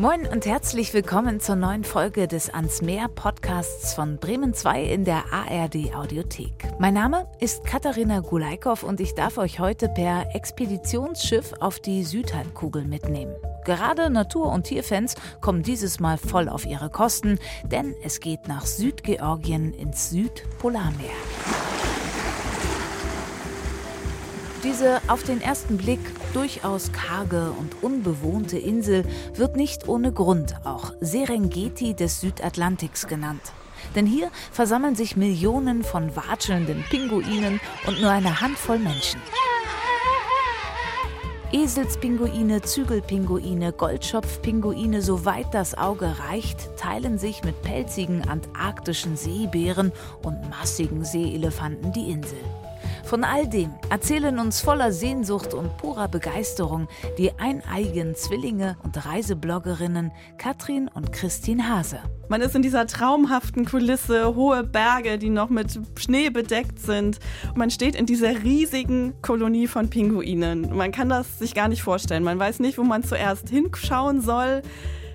Moin und herzlich willkommen zur neuen Folge des Ans Meer Podcasts von Bremen 2 in der ARD Audiothek. Mein Name ist Katharina Gulaikow und ich darf euch heute per Expeditionsschiff auf die Südhalbkugel mitnehmen. Gerade Natur- und Tierfans kommen dieses Mal voll auf ihre Kosten, denn es geht nach Südgeorgien ins Südpolarmeer. Diese auf den ersten Blick durchaus karge und unbewohnte Insel wird nicht ohne Grund auch Serengeti des Südatlantiks genannt. Denn hier versammeln sich Millionen von watschelnden Pinguinen und nur eine Handvoll Menschen. Eselspinguine, Zügelpinguine, Goldschopfpinguine, soweit das Auge reicht, teilen sich mit pelzigen antarktischen Seebären und massigen Seeelefanten die Insel. Von all dem erzählen uns voller Sehnsucht und purer Begeisterung die eineigen Zwillinge und Reisebloggerinnen Katrin und Christine Hase. Man ist in dieser traumhaften Kulisse, hohe Berge, die noch mit Schnee bedeckt sind. Man steht in dieser riesigen Kolonie von Pinguinen. Man kann das sich gar nicht vorstellen. Man weiß nicht, wo man zuerst hinschauen soll.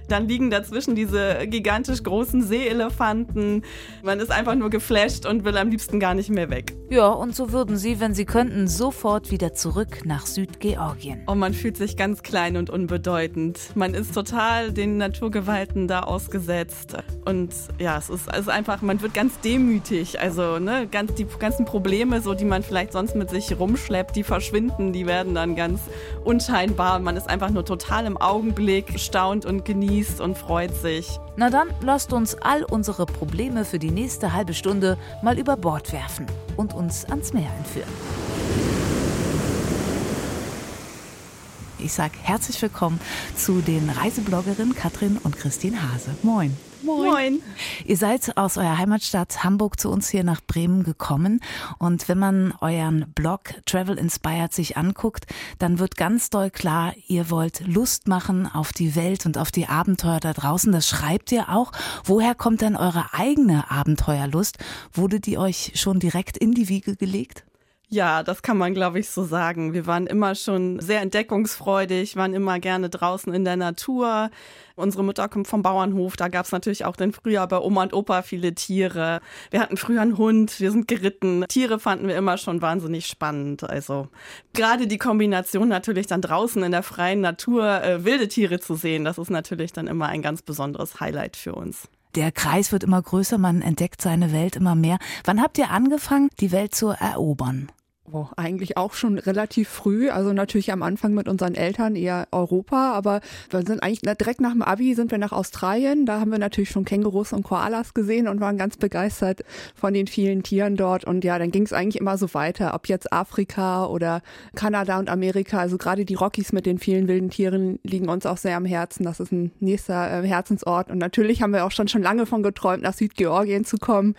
Dann liegen dazwischen diese gigantisch großen Seeelefanten. Man ist einfach nur geflasht und will am liebsten gar nicht mehr weg. Ja, und so würden sie, wenn sie könnten, sofort wieder zurück nach Südgeorgien. Und man fühlt sich ganz klein und unbedeutend. Man ist total den Naturgewalten da ausgesetzt. Und ja, es ist, es ist einfach, man wird ganz demütig. Also, ne, ganz, die ganzen Probleme, so die man vielleicht sonst mit sich rumschleppt, die verschwinden, die werden dann ganz unscheinbar. Man ist einfach nur total im Augenblick, staunt und genießt genießt und freut sich. Na dann lasst uns all unsere Probleme für die nächste halbe Stunde mal über Bord werfen und uns ans Meer entführen. Ich sage herzlich willkommen zu den Reisebloggerinnen Katrin und Christine Hase. Moin. Moin. Moin. Ihr seid aus eurer Heimatstadt Hamburg zu uns hier nach Bremen gekommen. Und wenn man euren Blog Travel Inspired sich anguckt, dann wird ganz doll klar, ihr wollt Lust machen auf die Welt und auf die Abenteuer da draußen. Das schreibt ihr auch. Woher kommt denn eure eigene Abenteuerlust? Wurde die euch schon direkt in die Wiege gelegt? Ja, das kann man, glaube ich, so sagen. Wir waren immer schon sehr entdeckungsfreudig, waren immer gerne draußen in der Natur. Unsere Mutter kommt vom Bauernhof, da gab es natürlich auch den Frühjahr bei Oma und Opa viele Tiere. Wir hatten früher einen Hund, wir sind geritten. Tiere fanden wir immer schon wahnsinnig spannend. Also gerade die Kombination natürlich dann draußen in der freien Natur äh, wilde Tiere zu sehen, das ist natürlich dann immer ein ganz besonderes Highlight für uns. Der Kreis wird immer größer, man entdeckt seine Welt immer mehr. Wann habt ihr angefangen, die Welt zu erobern? Oh, eigentlich auch schon relativ früh. Also natürlich am Anfang mit unseren Eltern eher Europa, aber wir sind eigentlich direkt nach dem Abi sind wir nach Australien. Da haben wir natürlich schon Kängurus und Koalas gesehen und waren ganz begeistert von den vielen Tieren dort. Und ja, dann ging es eigentlich immer so weiter, ob jetzt Afrika oder Kanada und Amerika. Also gerade die Rockies mit den vielen wilden Tieren liegen uns auch sehr am Herzen. Das ist ein nächster äh, Herzensort. Und natürlich haben wir auch schon schon lange von geträumt, nach Südgeorgien zu kommen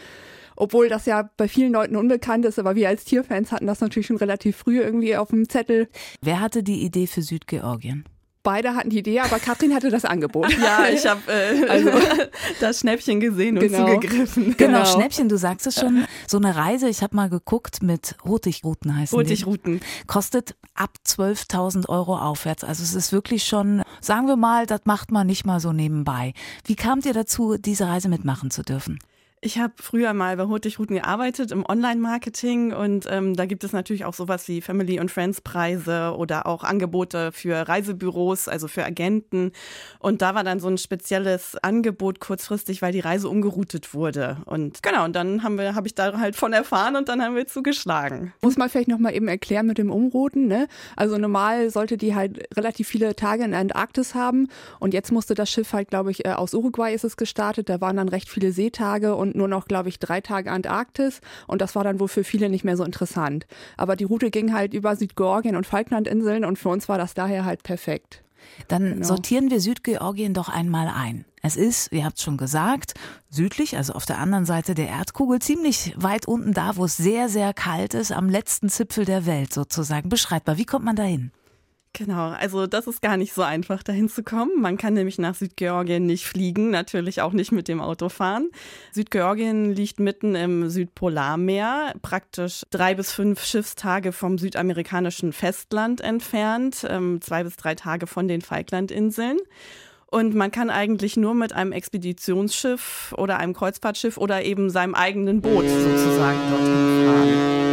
obwohl das ja bei vielen Leuten unbekannt ist, aber wir als Tierfans hatten das natürlich schon relativ früh irgendwie auf dem Zettel. Wer hatte die Idee für Südgeorgien? beide hatten die Idee, aber Katrin hatte das Angebot. Ja, ich habe äh, also, das Schnäppchen gesehen und genau. zugegriffen. Genau. genau. Schnäppchen, du sagst es schon. So eine Reise, ich habe mal geguckt mit Hurtigruten heißen Hurtigruten. Die, kostet ab 12.000 Euro aufwärts. Also es ist wirklich schon, sagen wir mal, das macht man nicht mal so nebenbei. Wie kamt ihr dazu, diese Reise mitmachen zu dürfen? Ich habe früher mal bei Hurtigruten gearbeitet im Online-Marketing und ähm, da gibt es natürlich auch sowas wie Family- und Friends-Preise oder auch Angebote für Reisebüros, also für Agenten. Und da war dann so ein spezielles Angebot kurzfristig, weil die Reise umgeroutet wurde. Und genau, und dann haben wir, ich da halt von erfahren und dann haben wir zugeschlagen. Muss man vielleicht nochmal eben erklären mit dem Umrouten, ne? Also normal sollte die halt relativ viele Tage in Antarktis haben und jetzt musste das Schiff halt, glaube ich, äh, aus Uruguay ist es gestartet. Da waren dann recht viele Seetage und nur noch, glaube ich, drei Tage Antarktis und das war dann wohl für viele nicht mehr so interessant. Aber die Route ging halt über Südgeorgien und Falklandinseln und für uns war das daher halt perfekt. Dann genau. sortieren wir Südgeorgien doch einmal ein. Es ist, ihr habt schon gesagt, südlich, also auf der anderen Seite der Erdkugel, ziemlich weit unten da, wo es sehr, sehr kalt ist, am letzten Zipfel der Welt sozusagen. Beschreibbar, wie kommt man da hin? Genau, also das ist gar nicht so einfach, dahin zu kommen. Man kann nämlich nach Südgeorgien nicht fliegen, natürlich auch nicht mit dem Auto fahren. Südgeorgien liegt mitten im Südpolarmeer, praktisch drei bis fünf Schiffstage vom südamerikanischen Festland entfernt, ähm, zwei bis drei Tage von den Falklandinseln. Und man kann eigentlich nur mit einem Expeditionsschiff oder einem Kreuzfahrtschiff oder eben seinem eigenen Boot sozusagen dorthin fahren.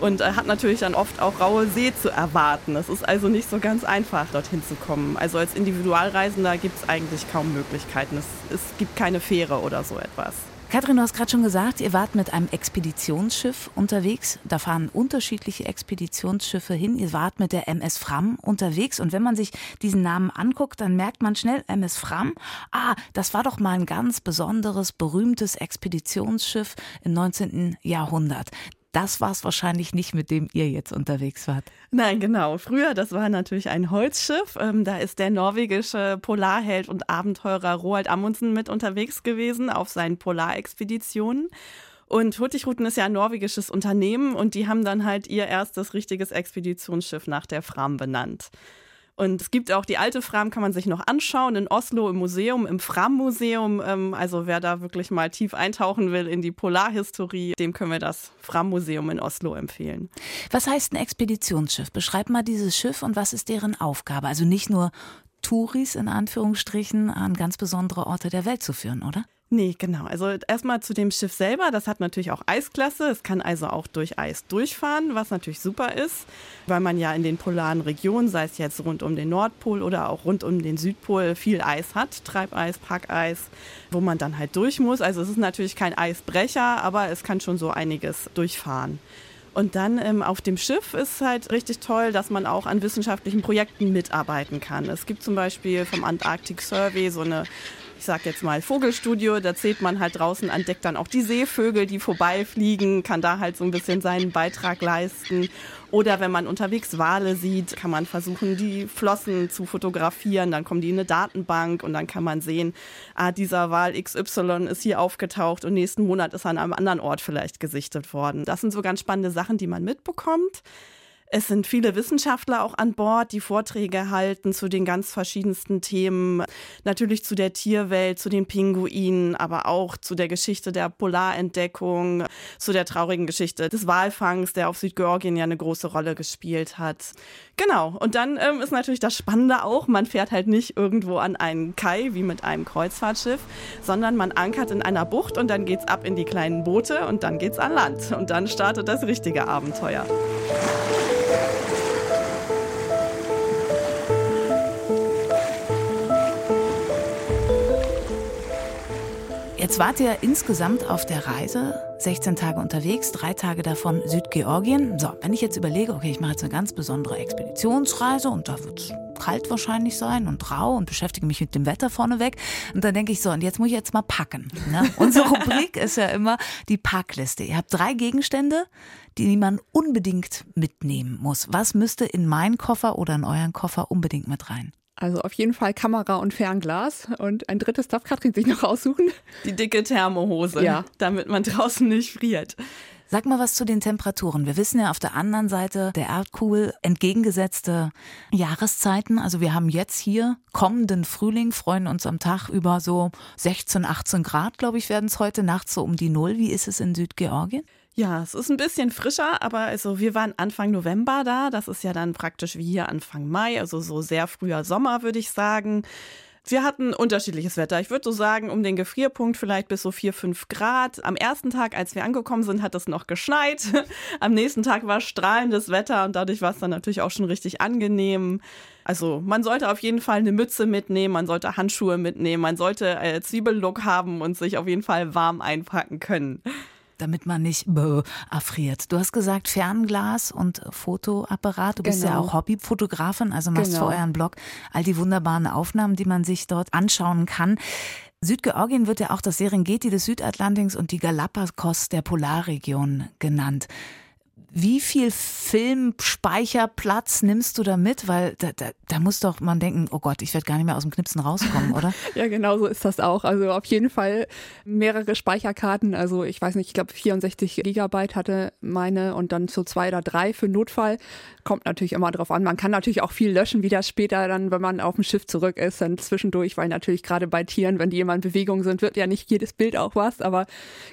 Und hat natürlich dann oft auch raue See zu erwarten. Es ist also nicht so ganz einfach, dorthin zu kommen. Also als Individualreisender gibt es eigentlich kaum Möglichkeiten. Es, es gibt keine Fähre oder so etwas. Katrin, du hast gerade schon gesagt, ihr wart mit einem Expeditionsschiff unterwegs. Da fahren unterschiedliche Expeditionsschiffe hin. Ihr wart mit der MS Fram unterwegs. Und wenn man sich diesen Namen anguckt, dann merkt man schnell MS Fram. Ah, das war doch mal ein ganz besonderes, berühmtes Expeditionsschiff im 19. Jahrhundert das war es wahrscheinlich nicht, mit dem ihr jetzt unterwegs wart. Nein, genau. Früher, das war natürlich ein Holzschiff. Ähm, da ist der norwegische Polarheld und Abenteurer Roald Amundsen mit unterwegs gewesen auf seinen Polarexpeditionen. Und Hurtigruten ist ja ein norwegisches Unternehmen und die haben dann halt ihr erstes richtiges Expeditionsschiff nach der Fram benannt. Und es gibt auch die alte Fram, kann man sich noch anschauen, in Oslo im Museum, im Fram-Museum. Ähm, also wer da wirklich mal tief eintauchen will in die Polarhistorie, dem können wir das Fram-Museum in Oslo empfehlen. Was heißt ein Expeditionsschiff? Beschreib mal dieses Schiff und was ist deren Aufgabe? Also nicht nur Touris in Anführungsstrichen an ganz besondere Orte der Welt zu führen, oder? Nee, genau. Also erstmal zu dem Schiff selber. Das hat natürlich auch Eisklasse. Es kann also auch durch Eis durchfahren, was natürlich super ist, weil man ja in den polaren Regionen, sei es jetzt rund um den Nordpol oder auch rund um den Südpol, viel Eis hat. Treibeis, Packeis, wo man dann halt durch muss. Also es ist natürlich kein Eisbrecher, aber es kann schon so einiges durchfahren. Und dann ähm, auf dem Schiff ist halt richtig toll, dass man auch an wissenschaftlichen Projekten mitarbeiten kann. Es gibt zum Beispiel vom Antarctic Survey so eine ich sag jetzt mal Vogelstudio, da zählt man halt draußen, entdeckt dann auch die Seevögel, die vorbeifliegen, kann da halt so ein bisschen seinen Beitrag leisten. Oder wenn man unterwegs Wale sieht, kann man versuchen, die Flossen zu fotografieren. Dann kommen die in eine Datenbank und dann kann man sehen, ah, dieser Wal XY ist hier aufgetaucht und nächsten Monat ist er an einem anderen Ort vielleicht gesichtet worden. Das sind so ganz spannende Sachen, die man mitbekommt. Es sind viele Wissenschaftler auch an Bord, die Vorträge halten zu den ganz verschiedensten Themen. Natürlich zu der Tierwelt, zu den Pinguinen, aber auch zu der Geschichte der Polarentdeckung, zu der traurigen Geschichte des Walfangs, der auf Südgeorgien ja eine große Rolle gespielt hat. Genau. Und dann ähm, ist natürlich das Spannende auch, man fährt halt nicht irgendwo an einen Kai wie mit einem Kreuzfahrtschiff, sondern man ankert in einer Bucht und dann geht's ab in die kleinen Boote und dann geht's an Land. Und dann startet das richtige Abenteuer. Jetzt wart ihr insgesamt auf der Reise 16 Tage unterwegs, drei Tage davon Südgeorgien. So, wenn ich jetzt überlege, okay, ich mache jetzt eine ganz besondere Expeditionsreise und da wird es kalt wahrscheinlich sein und rau und beschäftige mich mit dem Wetter vorneweg. Und dann denke ich so, und jetzt muss ich jetzt mal packen. Ne? Unsere Rubrik ist ja immer die Packliste. Ihr habt drei Gegenstände, die man unbedingt mitnehmen muss. Was müsste in meinen Koffer oder in euren Koffer unbedingt mit rein? Also auf jeden Fall Kamera und Fernglas. Und ein drittes darf Katrin sich noch aussuchen. Die dicke Thermohose, ja. damit man draußen nicht friert. Sag mal was zu den Temperaturen. Wir wissen ja auf der anderen Seite der Erdkugel entgegengesetzte Jahreszeiten. Also wir haben jetzt hier kommenden Frühling, freuen uns am Tag über so 16, 18 Grad, glaube ich, werden es heute nachts so um die Null. Wie ist es in Südgeorgien? Ja, es ist ein bisschen frischer, aber also wir waren Anfang November da. Das ist ja dann praktisch wie hier Anfang Mai, also so sehr früher Sommer, würde ich sagen. Wir hatten unterschiedliches Wetter. Ich würde so sagen, um den Gefrierpunkt vielleicht bis so 4, 5 Grad. Am ersten Tag, als wir angekommen sind, hat es noch geschneit. Am nächsten Tag war strahlendes Wetter und dadurch war es dann natürlich auch schon richtig angenehm. Also man sollte auf jeden Fall eine Mütze mitnehmen, man sollte Handschuhe mitnehmen, man sollte äh, Zwiebellook haben und sich auf jeden Fall warm einpacken können damit man nicht erfriert. Du hast gesagt Fernglas und Fotoapparat. Du bist ja genau. auch Hobbyfotografin, also machst genau. für euren Blog all die wunderbaren Aufnahmen, die man sich dort anschauen kann. Südgeorgien wird ja auch das Serengeti des Südatlantiks und die Galapagos der Polarregion genannt. Wie viel Filmspeicherplatz nimmst du da mit? Weil da, da, da muss doch man denken, oh Gott, ich werde gar nicht mehr aus dem Knipsen rauskommen, oder? ja, genau so ist das auch. Also auf jeden Fall mehrere Speicherkarten. Also ich weiß nicht, ich glaube 64 Gigabyte hatte meine und dann so zwei oder drei für Notfall. Kommt natürlich immer drauf an. Man kann natürlich auch viel löschen, wie das später dann, wenn man auf dem Schiff zurück ist, dann zwischendurch, weil natürlich gerade bei Tieren, wenn die immer in Bewegung sind, wird ja nicht jedes Bild auch was. Aber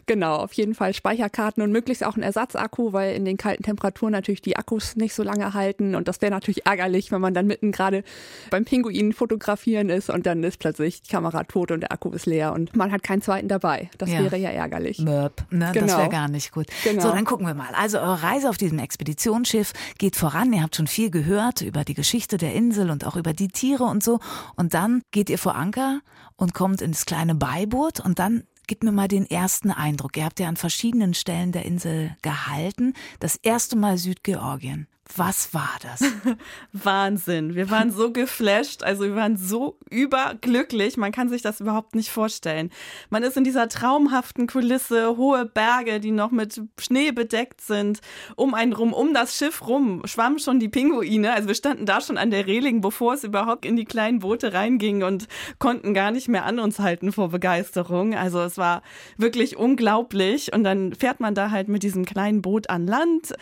genau, auf jeden Fall Speicherkarten und möglichst auch ein Ersatzakku, weil in den den kalten Temperaturen natürlich die Akkus nicht so lange halten und das wäre natürlich ärgerlich, wenn man dann mitten gerade beim Pinguin fotografieren ist und dann ist plötzlich die Kamera tot und der Akku ist leer und man hat keinen zweiten dabei. Das ja. wäre ja ärgerlich. Möp, ne? Genau. Das wäre gar nicht gut. Genau. So, dann gucken wir mal. Also eure Reise auf diesem Expeditionsschiff geht voran. Ihr habt schon viel gehört über die Geschichte der Insel und auch über die Tiere und so. Und dann geht ihr vor Anker und kommt ins kleine Beiboot und dann Gib mir mal den ersten Eindruck. Ihr habt ja an verschiedenen Stellen der Insel gehalten. Das erste Mal Südgeorgien. Was war das? Wahnsinn. Wir waren so geflasht, also wir waren so überglücklich. Man kann sich das überhaupt nicht vorstellen. Man ist in dieser traumhaften Kulisse, hohe Berge, die noch mit Schnee bedeckt sind. Um einen rum, um das Schiff rum schwammen schon die Pinguine. Also wir standen da schon an der Reling, bevor es überhaupt in die kleinen Boote reinging und konnten gar nicht mehr an uns halten vor Begeisterung. Also es war wirklich unglaublich. Und dann fährt man da halt mit diesem kleinen Boot an Land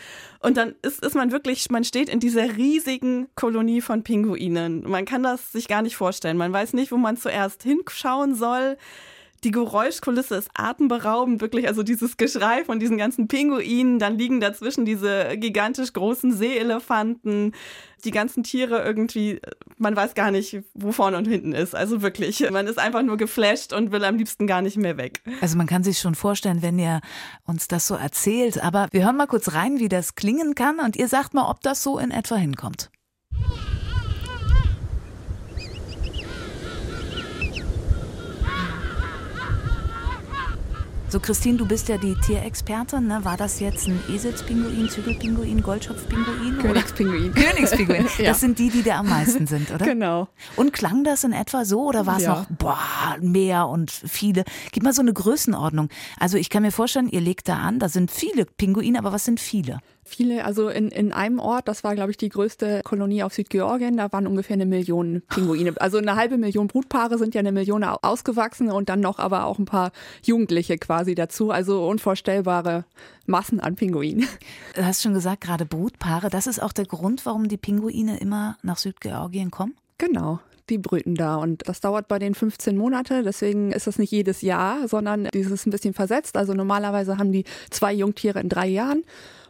und dann ist, ist man wirklich, man steht in dieser riesigen Kolonie von Pinguinen. Man kann das sich gar nicht vorstellen. Man weiß nicht, wo man zuerst hinschauen soll. Die Geräuschkulisse ist atemberaubend, wirklich. Also dieses Geschrei von diesen ganzen Pinguinen, dann liegen dazwischen diese gigantisch großen Seeelefanten, die ganzen Tiere irgendwie, man weiß gar nicht, wo vorne und hinten ist. Also wirklich, man ist einfach nur geflasht und will am liebsten gar nicht mehr weg. Also man kann sich schon vorstellen, wenn ihr uns das so erzählt. Aber wir hören mal kurz rein, wie das klingen kann und ihr sagt mal, ob das so in etwa hinkommt. So, Christine, du bist ja die Tierexpertin. Ne? War das jetzt ein Eselspinguin, Zügelpinguin, Goldschopfpinguin? Königspinguin. Königspinguin. ja. Das sind die, die da am meisten sind, oder? Genau. Und klang das in etwa so oder war es ja. noch, boah, mehr und viele? Gib mal so eine Größenordnung. Also ich kann mir vorstellen, ihr legt da an, da sind viele Pinguine, aber was sind viele? Viele, also in, in einem Ort, das war, glaube ich, die größte Kolonie auf Südgeorgien, da waren ungefähr eine Million Pinguine. Also eine halbe Million Brutpaare sind ja eine Million ausgewachsen und dann noch aber auch ein paar Jugendliche quasi dazu. Also unvorstellbare Massen an Pinguinen. Du hast schon gesagt, gerade Brutpaare, das ist auch der Grund, warum die Pinguine immer nach Südgeorgien kommen? Genau die brüten da. Und das dauert bei den 15 Monate. Deswegen ist das nicht jedes Jahr, sondern dieses ein bisschen versetzt. Also normalerweise haben die zwei Jungtiere in drei Jahren.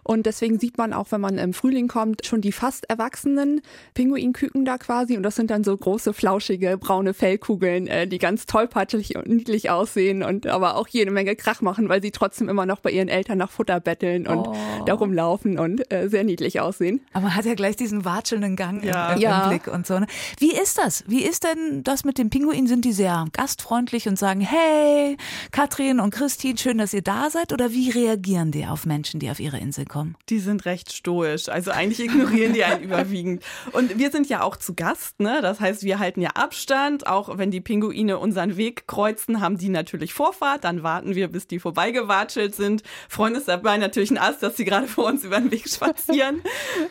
Und deswegen sieht man auch, wenn man im Frühling kommt, schon die fast erwachsenen Pinguinküken da quasi. Und das sind dann so große, flauschige, braune Fellkugeln, äh, die ganz tollpatschig und niedlich aussehen und aber auch jede Menge Krach machen, weil sie trotzdem immer noch bei ihren Eltern nach Futter betteln und oh. da rumlaufen und äh, sehr niedlich aussehen. Aber man hat ja gleich diesen watschelnden Gang ja. im, im Blick und so. Ne? Wie ist das? Wie ist denn das mit den Pinguinen? Sind die sehr gastfreundlich und sagen, hey, Katrin und Christine, schön, dass ihr da seid? Oder wie reagieren die auf Menschen, die auf ihre Insel kommen? Kommen? Die sind recht stoisch. Also eigentlich ignorieren die einen überwiegend. Und wir sind ja auch zu Gast, ne? Das heißt, wir halten ja Abstand. Auch wenn die Pinguine unseren Weg kreuzen, haben die natürlich Vorfahrt. Dann warten wir, bis die vorbeigewatschelt sind. Freuen uns dabei natürlich ein Ast, dass sie gerade vor uns über den Weg spazieren.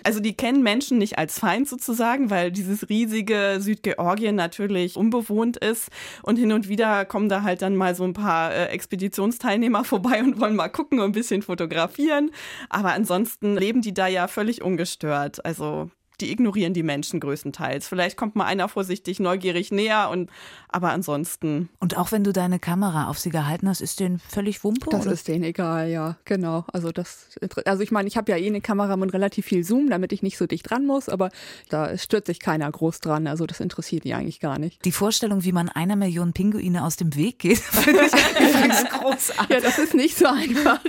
Also die kennen Menschen nicht als Feind sozusagen, weil dieses riesige Südgeorgien natürlich unbewohnt ist. Und hin und wieder kommen da halt dann mal so ein paar äh, Expeditionsteilnehmer vorbei und wollen mal gucken und ein bisschen fotografieren. Aber ansonsten leben die da ja völlig ungestört. Also die ignorieren die Menschen größtenteils. Vielleicht kommt mal einer vorsichtig neugierig näher und aber ansonsten. Und auch wenn du deine Kamera auf sie gehalten hast, ist denen völlig Wumpe? Das oder? ist denen egal, ja, genau. Also das also ich meine, ich habe ja eh eine Kamera mit relativ viel Zoom, damit ich nicht so dicht dran muss, aber da stört sich keiner groß dran. Also das interessiert die eigentlich gar nicht. Die Vorstellung, wie man einer Million Pinguine aus dem Weg geht, finde ich übrigens großartig. Ja, das ist nicht so einfach.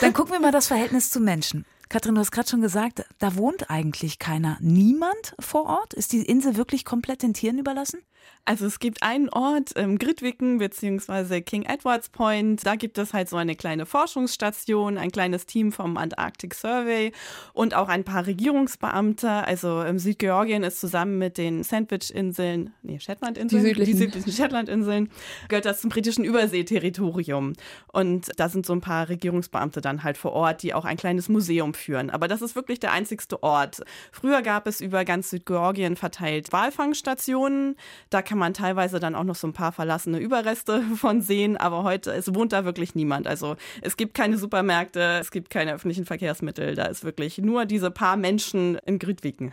Dann gucken wir mal das Verhältnis zu Menschen. Katrin, du hast gerade schon gesagt, da wohnt eigentlich keiner. Niemand vor Ort? Ist die Insel wirklich komplett den Tieren überlassen? Also es gibt einen Ort, ähm, Gridwicken bzw. King Edwards Point. Da gibt es halt so eine kleine Forschungsstation, ein kleines Team vom Antarctic Survey und auch ein paar Regierungsbeamte. Also ähm, Südgeorgien ist zusammen mit den Sandwich-Inseln, nee, Shetland-Inseln, die südlichen, die südlichen Shetland-Inseln, gehört das zum britischen Überseeterritorium. Und da sind so ein paar Regierungsbeamte dann halt vor Ort, die auch ein kleines Museum führen. Aber das ist wirklich der einzigste Ort. Früher gab es über ganz Südgeorgien verteilt Walfangstationen. Da kann man teilweise dann auch noch so ein paar verlassene Überreste von sehen, aber heute, es wohnt da wirklich niemand. Also es gibt keine Supermärkte, es gibt keine öffentlichen Verkehrsmittel, da ist wirklich nur diese paar Menschen in Grütwiken.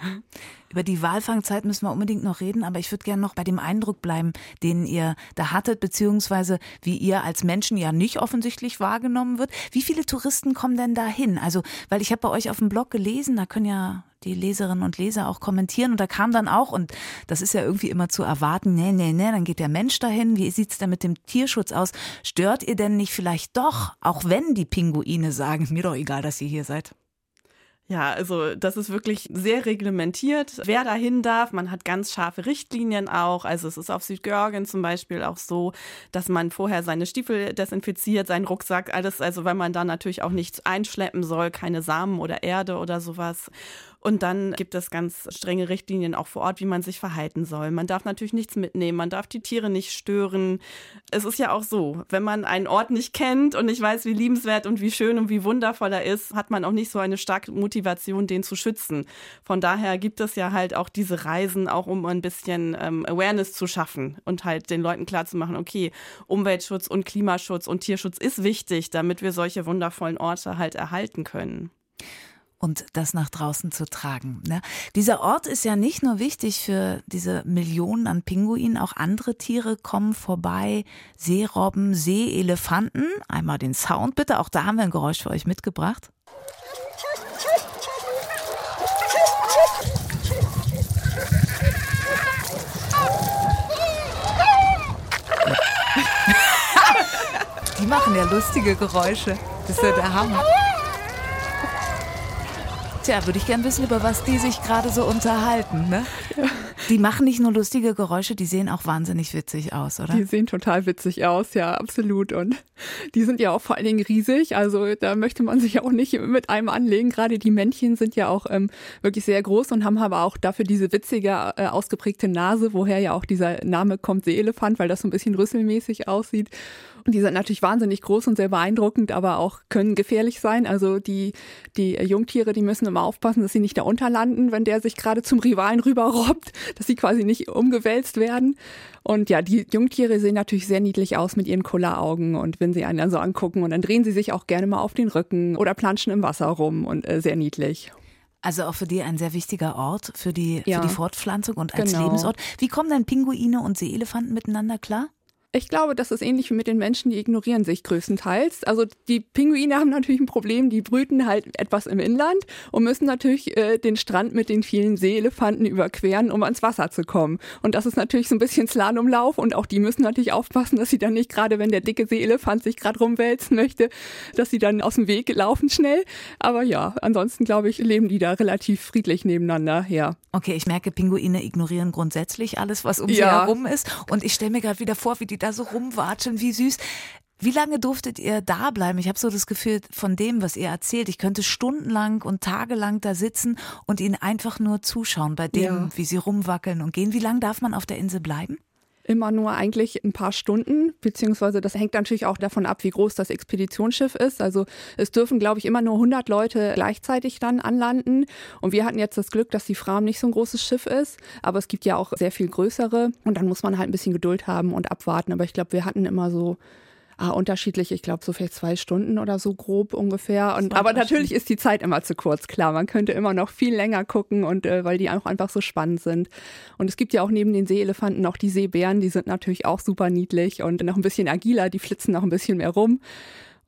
Über die Walfangzeit müssen wir unbedingt noch reden, aber ich würde gerne noch bei dem Eindruck bleiben, den ihr da hattet, beziehungsweise wie ihr als Menschen ja nicht offensichtlich wahrgenommen wird. Wie viele Touristen kommen denn da hin? Also, weil ich habe habe bei euch auf dem Blog gelesen, da können ja die Leserinnen und Leser auch kommentieren. Und da kam dann auch, und das ist ja irgendwie immer zu erwarten, nee, nee, nee, dann geht der Mensch dahin. Wie sieht's denn mit dem Tierschutz aus? Stört ihr denn nicht vielleicht doch, auch wenn die Pinguine sagen, mir doch egal, dass ihr hier seid? Ja, also das ist wirklich sehr reglementiert, wer dahin darf. Man hat ganz scharfe Richtlinien auch. Also es ist auf Südgeorgien zum Beispiel auch so, dass man vorher seine Stiefel desinfiziert, seinen Rucksack, alles, also weil man da natürlich auch nichts einschleppen soll, keine Samen oder Erde oder sowas. Und dann gibt es ganz strenge Richtlinien auch vor Ort, wie man sich verhalten soll. Man darf natürlich nichts mitnehmen, man darf die Tiere nicht stören. Es ist ja auch so, wenn man einen Ort nicht kennt und nicht weiß, wie liebenswert und wie schön und wie wundervoll er ist, hat man auch nicht so eine starke Motivation, den zu schützen. Von daher gibt es ja halt auch diese Reisen, auch um ein bisschen ähm, Awareness zu schaffen und halt den Leuten klarzumachen, okay, Umweltschutz und Klimaschutz und Tierschutz ist wichtig, damit wir solche wundervollen Orte halt erhalten können und das nach draußen zu tragen. Ne? Dieser Ort ist ja nicht nur wichtig für diese Millionen an Pinguinen, auch andere Tiere kommen vorbei, Seerobben, Seeelefanten. Einmal den Sound bitte, auch da haben wir ein Geräusch für euch mitgebracht. Die machen ja lustige Geräusche. Das ist ja der Hammer. Tja, würde ich gern wissen, über was die sich gerade so unterhalten. Ne? Ja. Die machen nicht nur lustige Geräusche, die sehen auch wahnsinnig witzig aus, oder? Die sehen total witzig aus, ja, absolut. Und die sind ja auch vor allen Dingen riesig. Also da möchte man sich auch nicht mit einem anlegen. Gerade die Männchen sind ja auch ähm, wirklich sehr groß und haben aber auch dafür diese witzige, äh, ausgeprägte Nase, woher ja auch dieser Name kommt, Seeelefant, weil das so ein bisschen rüsselmäßig aussieht. Die sind natürlich wahnsinnig groß und sehr beeindruckend, aber auch können gefährlich sein. Also die, die Jungtiere, die müssen immer aufpassen, dass sie nicht da unterlanden, wenn der sich gerade zum Rivalen rüberrobbt, dass sie quasi nicht umgewälzt werden. Und ja, die Jungtiere sehen natürlich sehr niedlich aus mit ihren Kulleraugen und wenn sie einen dann so angucken und dann drehen sie sich auch gerne mal auf den Rücken oder planschen im Wasser rum und äh, sehr niedlich. Also auch für die ein sehr wichtiger Ort für die, ja. für die Fortpflanzung und als genau. Lebensort. Wie kommen denn Pinguine und Seeelefanten miteinander klar? Ich glaube, das ist ähnlich wie mit den Menschen, die ignorieren sich größtenteils. Also die Pinguine haben natürlich ein Problem, die brüten halt etwas im Inland und müssen natürlich äh, den Strand mit den vielen Seeelefanten überqueren, um ans Wasser zu kommen. Und das ist natürlich so ein bisschen Slalomlauf und auch die müssen natürlich aufpassen, dass sie dann nicht gerade, wenn der dicke Seeelefant sich gerade rumwälzen möchte, dass sie dann aus dem Weg laufen schnell. Aber ja, ansonsten glaube ich, leben die da relativ friedlich nebeneinander her. Okay, ich merke, Pinguine ignorieren grundsätzlich alles, was um ja. sie herum ist. Und ich stelle mir gerade wieder vor, wie die da so rumwatschen, wie süß. Wie lange durftet ihr da bleiben? Ich habe so das Gefühl von dem, was ihr erzählt. Ich könnte stundenlang und tagelang da sitzen und ihnen einfach nur zuschauen bei dem, ja. wie sie rumwackeln und gehen. Wie lange darf man auf der Insel bleiben? Immer nur eigentlich ein paar Stunden, beziehungsweise das hängt natürlich auch davon ab, wie groß das Expeditionsschiff ist. Also es dürfen, glaube ich, immer nur 100 Leute gleichzeitig dann anlanden. Und wir hatten jetzt das Glück, dass die Fram nicht so ein großes Schiff ist, aber es gibt ja auch sehr viel größere. Und dann muss man halt ein bisschen Geduld haben und abwarten. Aber ich glaube, wir hatten immer so ah, unterschiedlich, ich glaube so vielleicht zwei Stunden oder so grob ungefähr. Und, aber natürlich ist die Zeit immer zu kurz, klar. Man könnte immer noch viel länger gucken und äh, weil die auch einfach so spannend sind. Und es gibt ja auch neben den Seeelefanten noch die Seebären, die sind natürlich auch super niedlich und noch ein bisschen agiler, die flitzen noch ein bisschen mehr rum.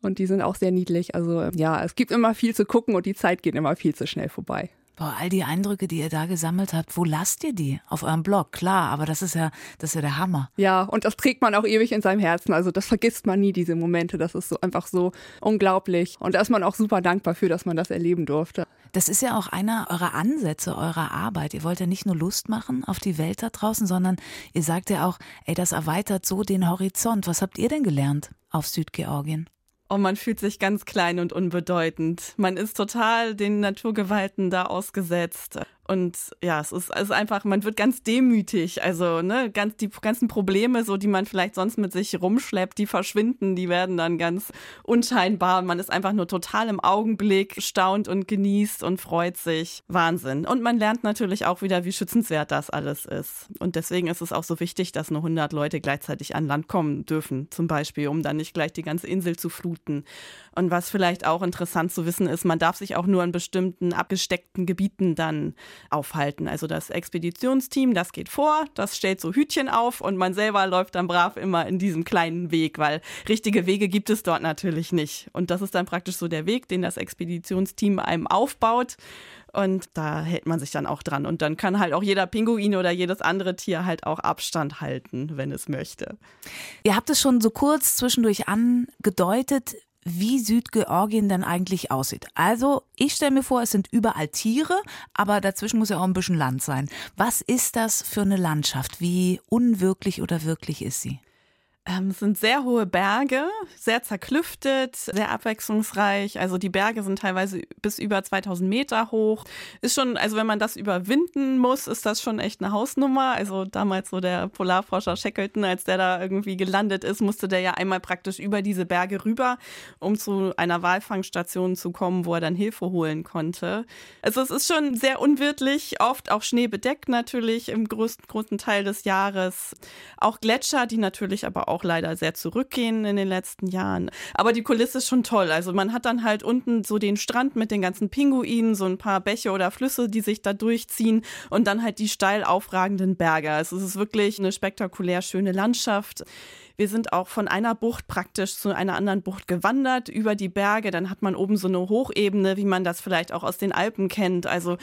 Und die sind auch sehr niedlich. Also ja, es gibt immer viel zu gucken und die Zeit geht immer viel zu schnell vorbei. Boah, all die Eindrücke, die ihr da gesammelt habt, wo lasst ihr die? Auf eurem Blog, klar, aber das ist ja, das ist ja der Hammer. Ja, und das trägt man auch ewig in seinem Herzen. Also das vergisst man nie, diese Momente. Das ist so einfach so unglaublich. Und da ist man auch super dankbar für, dass man das erleben durfte. Das ist ja auch einer eurer Ansätze, eurer Arbeit. Ihr wollt ja nicht nur Lust machen auf die Welt da draußen, sondern ihr sagt ja auch, ey, das erweitert so den Horizont. Was habt ihr denn gelernt auf Südgeorgien? Und man fühlt sich ganz klein und unbedeutend. Man ist total den Naturgewalten da ausgesetzt. Und ja, es ist, es ist einfach, man wird ganz demütig. Also, ne, ganz, die ganzen Probleme, so, die man vielleicht sonst mit sich rumschleppt, die verschwinden, die werden dann ganz unscheinbar. Man ist einfach nur total im Augenblick, staunt und genießt und freut sich. Wahnsinn. Und man lernt natürlich auch wieder, wie schützenswert das alles ist. Und deswegen ist es auch so wichtig, dass nur 100 Leute gleichzeitig an Land kommen dürfen, zum Beispiel, um dann nicht gleich die ganze Insel zu fluten. Und was vielleicht auch interessant zu wissen ist, man darf sich auch nur in bestimmten abgesteckten Gebieten dann aufhalten. Also das Expeditionsteam, das geht vor, das stellt so Hütchen auf und man selber läuft dann brav immer in diesem kleinen Weg, weil richtige Wege gibt es dort natürlich nicht. Und das ist dann praktisch so der Weg, den das Expeditionsteam einem aufbaut. Und da hält man sich dann auch dran. Und dann kann halt auch jeder Pinguin oder jedes andere Tier halt auch Abstand halten, wenn es möchte. Ihr habt es schon so kurz zwischendurch angedeutet, wie Südgeorgien denn eigentlich aussieht. Also, ich stelle mir vor, es sind überall Tiere, aber dazwischen muss ja auch ein bisschen Land sein. Was ist das für eine Landschaft? Wie unwirklich oder wirklich ist sie? Ähm, es sind sehr hohe Berge, sehr zerklüftet, sehr abwechslungsreich. Also die Berge sind teilweise bis über 2000 Meter hoch. Ist schon, also wenn man das überwinden muss, ist das schon echt eine Hausnummer. Also damals so der Polarforscher Shackleton, als der da irgendwie gelandet ist, musste der ja einmal praktisch über diese Berge rüber, um zu einer Walfangstation zu kommen, wo er dann Hilfe holen konnte. Also es ist schon sehr unwirtlich, oft auch schneebedeckt natürlich im größten, größten Teil des Jahres. Auch Gletscher, die natürlich aber auch auch leider sehr zurückgehen in den letzten Jahren. Aber die Kulisse ist schon toll. Also man hat dann halt unten so den Strand mit den ganzen Pinguinen, so ein paar Bäche oder Flüsse, die sich da durchziehen und dann halt die steil aufragenden Berge. Also es ist wirklich eine spektakulär schöne Landschaft. Wir sind auch von einer Bucht praktisch zu einer anderen Bucht gewandert über die Berge. Dann hat man oben so eine Hochebene, wie man das vielleicht auch aus den Alpen kennt. Also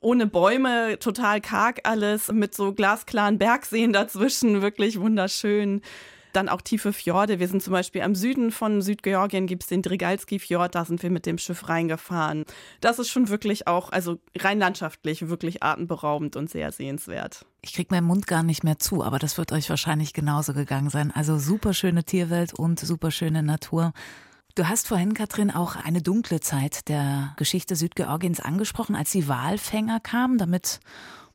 ohne Bäume, total karg alles, mit so glasklaren Bergseen dazwischen, wirklich wunderschön dann auch tiefe Fjorde. Wir sind zum Beispiel am Süden von Südgeorgien, gibt es den Drigalski-Fjord, da sind wir mit dem Schiff reingefahren. Das ist schon wirklich auch, also rein landschaftlich, wirklich atemberaubend und sehr sehenswert. Ich krieg meinen Mund gar nicht mehr zu, aber das wird euch wahrscheinlich genauso gegangen sein. Also super schöne Tierwelt und super schöne Natur. Du hast vorhin, Katrin, auch eine dunkle Zeit der Geschichte Südgeorgiens angesprochen, als die Walfänger kamen, damit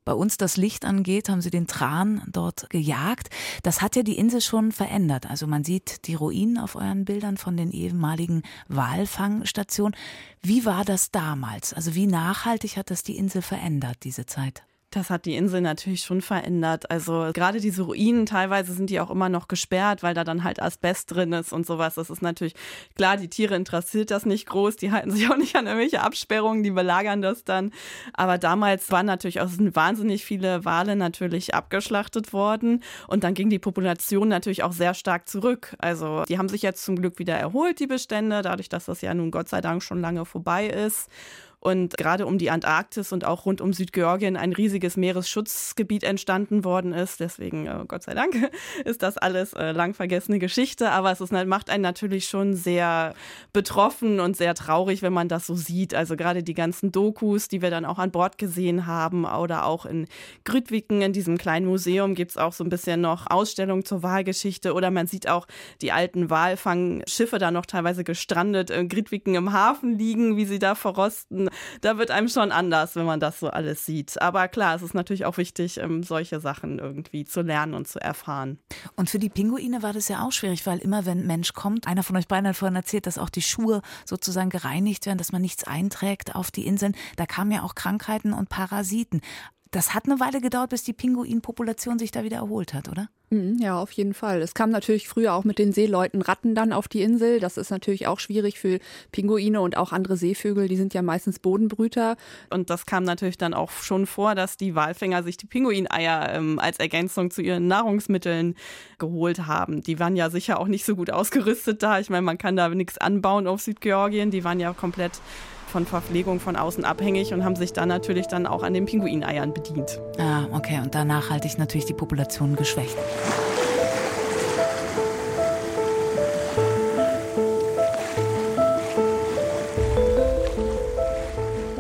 bei uns das Licht angeht, haben sie den Tran dort gejagt. Das hat ja die Insel schon verändert. Also man sieht die Ruinen auf euren Bildern von den ehemaligen Walfangstationen. Wie war das damals? Also wie nachhaltig hat das die Insel verändert, diese Zeit? Das hat die Insel natürlich schon verändert. Also gerade diese Ruinen, teilweise sind die auch immer noch gesperrt, weil da dann halt Asbest drin ist und sowas. Das ist natürlich klar, die Tiere interessiert das nicht groß, die halten sich auch nicht an irgendwelche Absperrungen, die belagern das dann. Aber damals waren natürlich auch sind wahnsinnig viele Wale natürlich abgeschlachtet worden und dann ging die Population natürlich auch sehr stark zurück. Also die haben sich jetzt zum Glück wieder erholt, die Bestände, dadurch, dass das ja nun Gott sei Dank schon lange vorbei ist und gerade um die Antarktis und auch rund um Südgeorgien ein riesiges Meeresschutzgebiet entstanden worden ist. Deswegen, äh, Gott sei Dank, ist das alles äh, lang vergessene Geschichte. Aber es ist, macht einen natürlich schon sehr betroffen und sehr traurig, wenn man das so sieht. Also gerade die ganzen Dokus, die wir dann auch an Bord gesehen haben oder auch in Grütwiken, in diesem kleinen Museum, gibt es auch so ein bisschen noch Ausstellungen zur Wahlgeschichte oder man sieht auch die alten Walfangschiffe da noch teilweise gestrandet in Grütwiken im Hafen liegen, wie sie da verrosten da wird einem schon anders, wenn man das so alles sieht. Aber klar, es ist natürlich auch wichtig, ähm, solche Sachen irgendwie zu lernen und zu erfahren. Und für die Pinguine war das ja auch schwierig, weil immer wenn ein Mensch kommt, einer von euch beiden hat vorhin erzählt, dass auch die Schuhe sozusagen gereinigt werden, dass man nichts einträgt auf die Inseln. Da kamen ja auch Krankheiten und Parasiten. Das hat eine Weile gedauert, bis die Pinguinpopulation sich da wieder erholt hat, oder? Mhm, ja, auf jeden Fall. Es kam natürlich früher auch mit den Seeleuten Ratten dann auf die Insel. Das ist natürlich auch schwierig für Pinguine und auch andere Seevögel. Die sind ja meistens Bodenbrüter. Und das kam natürlich dann auch schon vor, dass die Walfänger sich die Pinguineier ähm, als Ergänzung zu ihren Nahrungsmitteln geholt haben. Die waren ja sicher auch nicht so gut ausgerüstet da. Ich meine, man kann da nichts anbauen auf Südgeorgien. Die waren ja komplett von Verpflegung von außen abhängig und haben sich dann natürlich dann auch an den Pinguineiern bedient. Ah, okay. Und danach halte ich natürlich die Population geschwächt.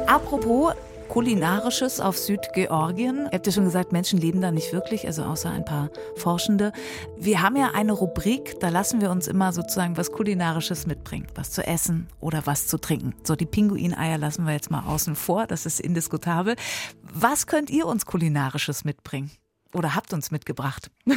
Apropos Kulinarisches auf Südgeorgien. Ihr habt ja schon gesagt, Menschen leben da nicht wirklich, also außer ein paar Forschende. Wir haben ja eine Rubrik, da lassen wir uns immer sozusagen was Kulinarisches mitbringen. Was zu essen oder was zu trinken. So, die Pinguineier lassen wir jetzt mal außen vor, das ist indiskutabel. Was könnt ihr uns Kulinarisches mitbringen? Oder habt uns mitgebracht?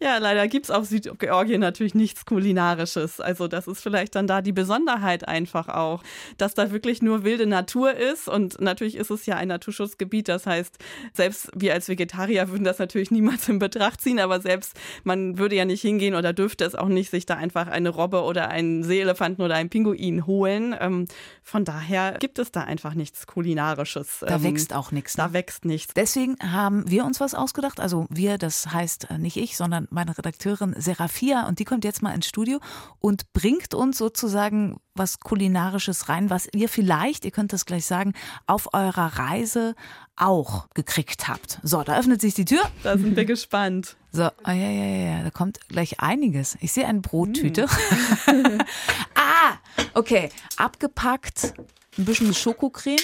Ja, leider gibt es auf Südgeorgien natürlich nichts Kulinarisches. Also das ist vielleicht dann da die Besonderheit einfach auch, dass da wirklich nur wilde Natur ist. Und natürlich ist es ja ein Naturschutzgebiet. Das heißt, selbst wir als Vegetarier würden das natürlich niemals in Betracht ziehen. Aber selbst man würde ja nicht hingehen oder dürfte es auch nicht, sich da einfach eine Robbe oder einen Seeelefanten oder einen Pinguin holen. Ähm, von daher gibt es da einfach nichts Kulinarisches. Da ähm, wächst auch nichts. Da ne? wächst nichts. Deswegen haben wir uns was ausgedacht. Also wir, das heißt äh, nicht ich, sondern meine Redakteurin Serafia und die kommt jetzt mal ins Studio und bringt uns sozusagen was Kulinarisches rein, was ihr vielleicht, ihr könnt das gleich sagen, auf eurer Reise auch gekriegt habt. So, da öffnet sich die Tür. Da sind wir gespannt. So, oh ja, ja, ja, da kommt gleich einiges. Ich sehe eine Brottüte. Mm. ah, okay, abgepackt, ein bisschen Schokocreme.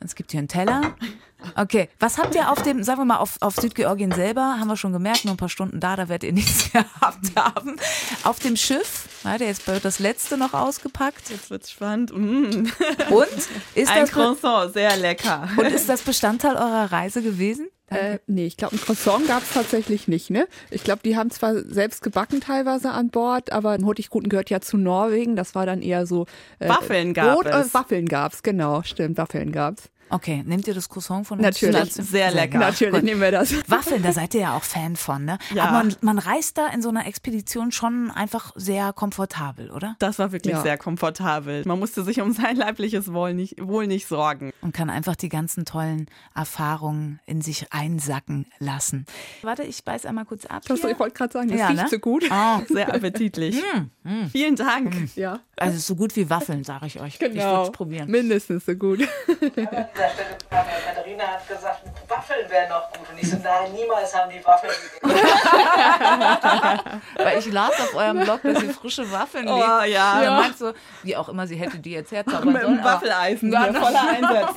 Es gibt hier einen Teller. Okay, was habt ihr auf dem, sagen wir mal, auf, auf Südgeorgien selber, haben wir schon gemerkt, nur ein paar Stunden da, da werdet ihr nichts gehabt haben. Auf dem Schiff, ja, der jetzt das letzte noch ausgepackt. Jetzt wird's spannend. Mm. Und? Ist ein das Croissant, sehr lecker. Und ist das Bestandteil eurer Reise gewesen? Äh, nee, ich glaube, ein Croissant gab es tatsächlich nicht, ne? Ich glaube, die haben zwar selbst gebacken teilweise an Bord, aber Hurtigruten gehört ja zu Norwegen. Das war dann eher so. Äh, Waffeln gab Brot, es. Äh, Waffeln gab's, genau, stimmt, Waffeln gab's. Okay, nehmt ihr das Croissant von uns? Natürlich, sehr lecker. Natürlich Gut. nehmen wir das. Waffeln, da seid ihr ja auch Fan von, ne? Ja. Aber man, man reist da in so einer Expedition schon einfach sehr komfortabel, oder? Das war wirklich ja. sehr komfortabel. Man musste sich um sein leibliches Wohl nicht, Wohl nicht sorgen. Und kann einfach die ganzen tollen Erfahrungen in sich einsacken lassen. Warte, ich beiß einmal kurz ab. Hier. Ich wollte gerade sagen, das ja, riecht ne? so gut. Oh. Sehr appetitlich. mm, mm. Vielen Dank. Mm. Ja. Also so gut wie Waffeln, sage ich euch. Genau. Ich würde es probieren. Mindestens so gut. der Stelle kam ja Katharina hat gesagt, Waffeln wären noch gut. Und ich so, nein, niemals haben die Waffeln gegeben. Weil ich las auf eurem Blog, dass ihr frische Waffeln oh, ja. ja. Meinst du, wie auch immer sie hätte die jetzt herzaubern Mit einem Waffeleisen, ja, voller Einsatz.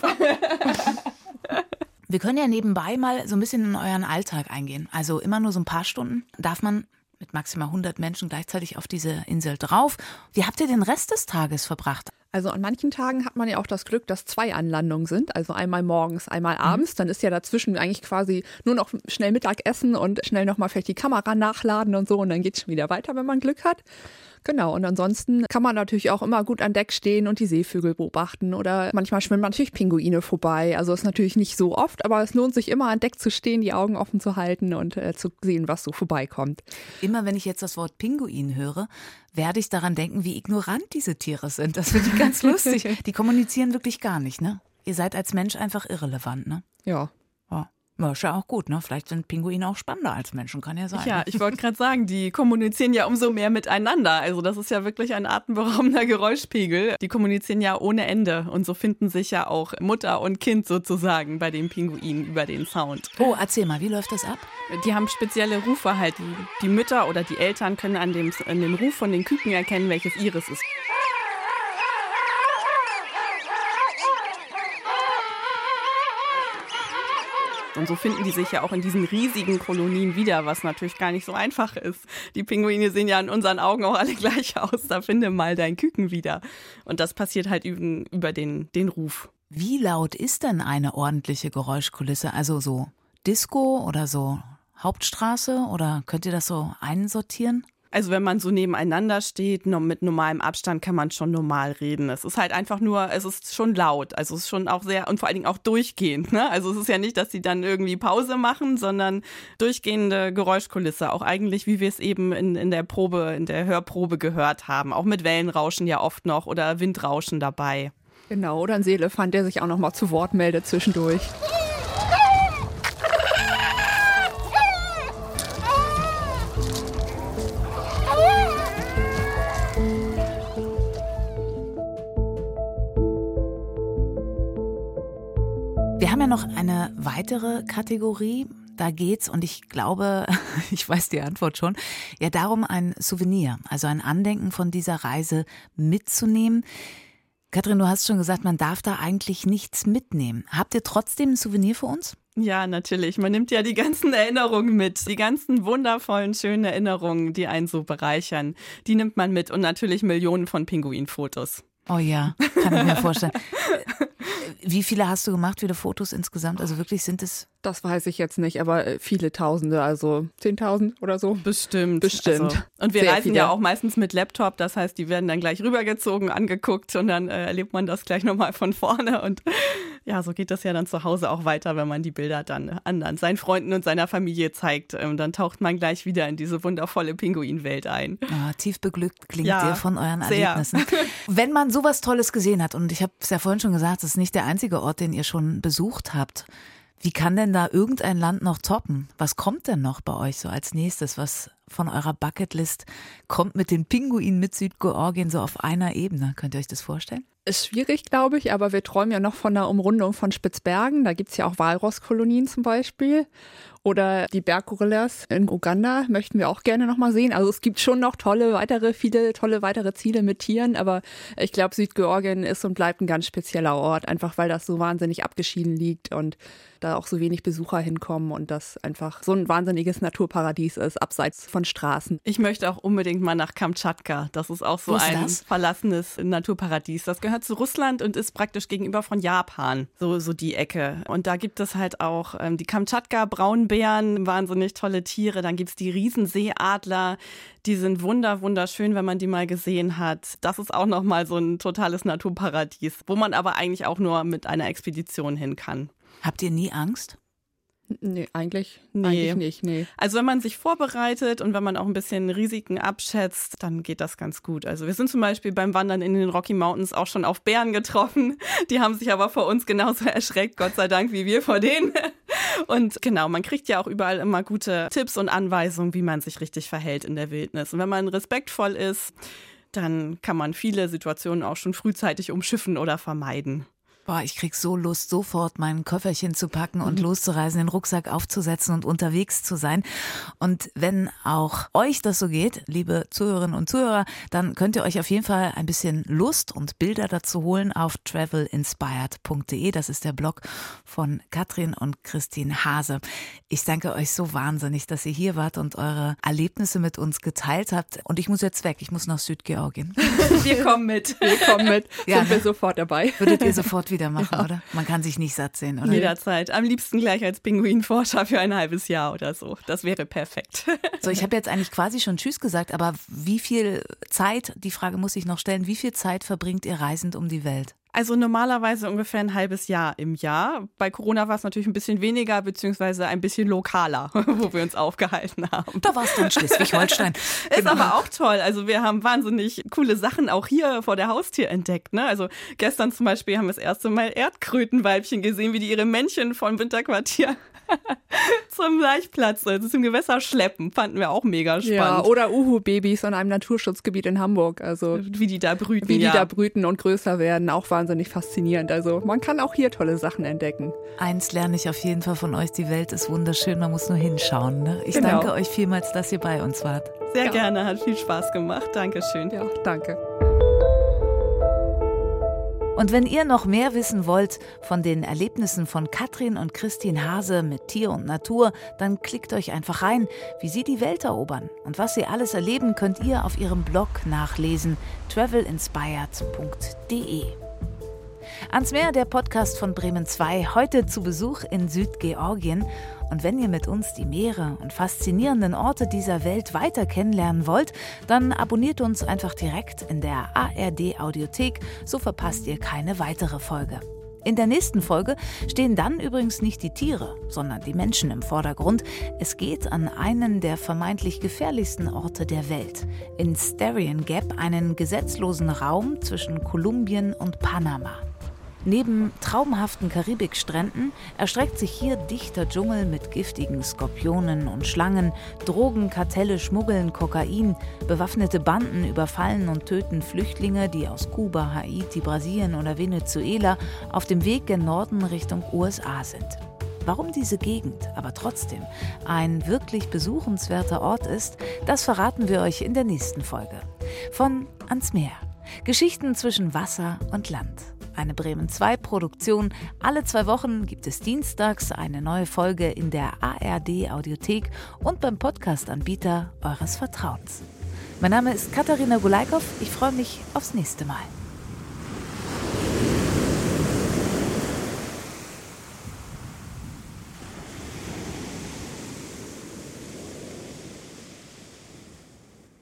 Wir können ja nebenbei mal so ein bisschen in euren Alltag eingehen. Also immer nur so ein paar Stunden. Darf man mit maximal 100 Menschen gleichzeitig auf diese Insel drauf. Wie habt ihr den Rest des Tages verbracht? Also an manchen Tagen hat man ja auch das Glück, dass zwei Anlandungen sind, also einmal morgens, einmal mhm. abends. Dann ist ja dazwischen eigentlich quasi nur noch schnell Mittagessen und schnell nochmal vielleicht die Kamera nachladen und so und dann geht es schon wieder weiter, wenn man Glück hat. Genau, und ansonsten kann man natürlich auch immer gut an Deck stehen und die Seevögel beobachten oder manchmal schwimmen natürlich Pinguine vorbei. Also ist natürlich nicht so oft, aber es lohnt sich immer an Deck zu stehen, die Augen offen zu halten und äh, zu sehen, was so vorbeikommt. Immer wenn ich jetzt das Wort Pinguin höre, werde ich daran denken, wie ignorant diese Tiere sind. Das finde ich ganz lustig. Die kommunizieren wirklich gar nicht, ne? Ihr seid als Mensch einfach irrelevant, ne? Ja. Ja, ist ja auch gut, ne? Vielleicht sind Pinguine auch spannender als Menschen, kann ja sein. Ja, ich wollte gerade sagen, die kommunizieren ja umso mehr miteinander. Also das ist ja wirklich ein atemberaubender Geräuschpegel. Die kommunizieren ja ohne Ende und so finden sich ja auch Mutter und Kind sozusagen bei den Pinguinen über den Sound. Oh, erzähl mal, wie läuft das ab? Die haben spezielle Rufe halt. Die, die Mütter oder die Eltern können an dem, an dem Ruf von den Küken erkennen, welches ihres ist. Und so finden die sich ja auch in diesen riesigen Kolonien wieder, was natürlich gar nicht so einfach ist. Die Pinguine sehen ja in unseren Augen auch alle gleich aus. Da finde mal dein Küken wieder. Und das passiert halt über den, den Ruf. Wie laut ist denn eine ordentliche Geräuschkulisse? Also so Disco oder so Hauptstraße? Oder könnt ihr das so einsortieren? Also wenn man so nebeneinander steht, mit normalem Abstand kann man schon normal reden. Es ist halt einfach nur, es ist schon laut. Also es ist schon auch sehr, und vor allen Dingen auch durchgehend. Ne? Also es ist ja nicht, dass sie dann irgendwie Pause machen, sondern durchgehende Geräuschkulisse. Auch eigentlich, wie wir es eben in, in der Probe, in der Hörprobe gehört haben. Auch mit Wellenrauschen ja oft noch oder Windrauschen dabei. Genau, oder ein Seelefant, der sich auch noch mal zu Wort meldet zwischendurch. Wir haben ja noch eine weitere Kategorie. Da geht's, und ich glaube, ich weiß die Antwort schon, ja darum, ein Souvenir, also ein Andenken von dieser Reise mitzunehmen. Katrin, du hast schon gesagt, man darf da eigentlich nichts mitnehmen. Habt ihr trotzdem ein Souvenir für uns? Ja, natürlich. Man nimmt ja die ganzen Erinnerungen mit. Die ganzen wundervollen, schönen Erinnerungen, die einen so bereichern. Die nimmt man mit. Und natürlich Millionen von Pinguinfotos. Oh ja, kann ich mir vorstellen. Wie viele hast du gemacht, viele Fotos insgesamt? Also wirklich sind es das weiß ich jetzt nicht, aber äh, viele Tausende, also 10.000 oder so. Bestimmt. Bestimmt. Also, und wir Sehr reisen viele. ja auch meistens mit Laptop, das heißt, die werden dann gleich rübergezogen, angeguckt und dann äh, erlebt man das gleich nochmal von vorne. Und ja, so geht das ja dann zu Hause auch weiter, wenn man die Bilder dann anderen, seinen Freunden und seiner Familie zeigt. Ähm, dann taucht man gleich wieder in diese wundervolle Pinguinwelt ein. Ah, tief beglückt klingt Ja, ihr von euren sehr. Erlebnissen. Wenn man sowas Tolles gesehen hat, und ich habe es ja vorhin schon gesagt, es ist nicht der einzige Ort, den ihr schon besucht habt. Wie kann denn da irgendein Land noch toppen? Was kommt denn noch bei euch so als nächstes? Was von eurer Bucketlist kommt mit den Pinguinen mit Südgeorgien so auf einer Ebene? Könnt ihr euch das vorstellen? Ist schwierig, glaube ich, aber wir träumen ja noch von der Umrundung von Spitzbergen. Da gibt's ja auch Walrosskolonien zum Beispiel. Oder die Berggorillas in Uganda möchten wir auch gerne nochmal sehen. Also es gibt schon noch tolle weitere, viele tolle weitere Ziele mit Tieren, aber ich glaube, Südgeorgien ist und bleibt ein ganz spezieller Ort, einfach weil das so wahnsinnig abgeschieden liegt und da auch so wenig Besucher hinkommen und das einfach so ein wahnsinniges Naturparadies ist, abseits von Straßen. Ich möchte auch unbedingt mal nach Kamtschatka. Das ist auch so ist ein das? verlassenes Naturparadies. Das gehört zu Russland und ist praktisch gegenüber von Japan. So, so die Ecke. Und da gibt es halt auch ähm, die Kamtschatka-Braunbären, wahnsinnig tolle Tiere. Dann gibt's die Riesenseeadler. Die sind wunder, wunderschön, wenn man die mal gesehen hat. Das ist auch nochmal so ein totales Naturparadies, wo man aber eigentlich auch nur mit einer Expedition hin kann. Habt ihr nie Angst? Nee, eigentlich, Nee. eigentlich nicht, nee. Also wenn man sich vorbereitet und wenn man auch ein bisschen Risiken abschätzt, dann geht das ganz gut. Also wir sind zum Beispiel beim Wandern in den Rocky Mountains auch schon auf Bären getroffen. Die haben sich aber vor uns genauso erschreckt, Gott sei Dank, wie wir vor denen. Und genau, man kriegt ja auch überall immer gute Tipps und Anweisungen, wie man sich richtig verhält in der Wildnis. Und wenn man respektvoll ist, dann kann man viele Situationen auch schon frühzeitig umschiffen oder vermeiden. Boah, ich krieg so Lust, sofort mein Köfferchen zu packen und loszureisen, den Rucksack aufzusetzen und unterwegs zu sein. Und wenn auch euch das so geht, liebe Zuhörerinnen und Zuhörer, dann könnt ihr euch auf jeden Fall ein bisschen Lust und Bilder dazu holen auf travelinspired.de. Das ist der Blog von Katrin und Christine Hase. Ich danke euch so wahnsinnig, dass ihr hier wart und eure Erlebnisse mit uns geteilt habt. Und ich muss jetzt weg. Ich muss nach Südgeorgien. Wir kommen mit. Wir kommen mit, Ja, sind wir sofort dabei. Würdet ihr sofort wieder machen, oder? Man kann sich nicht satt sehen, oder? Jederzeit. Am liebsten gleich als Pinguinforscher für ein halbes Jahr oder so. Das wäre perfekt. So, ich habe jetzt eigentlich quasi schon Tschüss gesagt, aber wie viel Zeit, die Frage muss ich noch stellen, wie viel Zeit verbringt ihr reisend um die Welt? Also normalerweise ungefähr ein halbes Jahr im Jahr. Bei Corona war es natürlich ein bisschen weniger, beziehungsweise ein bisschen lokaler, wo wir uns aufgehalten haben. Da war es dann Schleswig-Holstein. Ist aber auch toll. Also wir haben wahnsinnig coole Sachen auch hier vor der Haustür entdeckt. Ne? Also gestern zum Beispiel haben wir das erste Mal Erdkrötenweibchen gesehen, wie die ihre Männchen vom Winterquartier zum Laichplatz, also zum Gewässer schleppen. Fanden wir auch mega spannend. Ja, oder Uhu-Babys an einem Naturschutzgebiet in Hamburg. Also wie die da brüten. wie die ja. da brüten und größer werden, auch wahnsinnig faszinierend. Also man kann auch hier tolle Sachen entdecken. Eins lerne ich auf jeden Fall von euch, die Welt ist wunderschön, man muss nur hinschauen. Ne? Ich Genau. danke euch vielmals, dass ihr bei uns wart. Sehr Ja. gerne, hat viel Spaß gemacht. Dankeschön. Ja, danke. Und wenn ihr noch mehr wissen wollt von den Erlebnissen von Katrin und Christine Hase mit Tier und Natur, dann klickt euch einfach rein, wie sie die Welt erobern. Und was sie alles erleben, könnt ihr auf ihrem Blog nachlesen, travelinspired.de. Ans Meer, der Podcast von Bremen 2, heute zu Besuch in Südgeorgien. Und wenn ihr mit uns die Meere und faszinierenden Orte dieser Welt weiter kennenlernen wollt, dann abonniert uns einfach direkt in der ARD Audiothek, so verpasst ihr keine weitere Folge. In der nächsten Folge stehen dann übrigens nicht die Tiere, sondern die Menschen im Vordergrund. Es geht an einen der vermeintlich gefährlichsten Orte der Welt, in Starion Gap, einen gesetzlosen Raum zwischen Kolumbien und Panama. Neben traumhaften Karibikstränden erstreckt sich hier dichter Dschungel mit giftigen Skorpionen und Schlangen, Drogenkartelle schmuggeln Kokain, bewaffnete Banden überfallen und töten Flüchtlinge, die aus Kuba, Haiti, Brasilien oder Venezuela auf dem Weg gen Norden Richtung USA sind. Warum diese Gegend aber trotzdem ein wirklich besuchenswerter Ort ist, das verraten wir euch in der nächsten Folge. Von Ans Meer. Geschichten zwischen Wasser und Land. Eine Bremen 2 Produktion. Alle zwei Wochen gibt es dienstags eine neue Folge in der ARD Audiothek und beim Podcast-Anbieter eures Vertrauens. Mein Name ist Katharina Gulaikow. Ich freue mich aufs nächste Mal.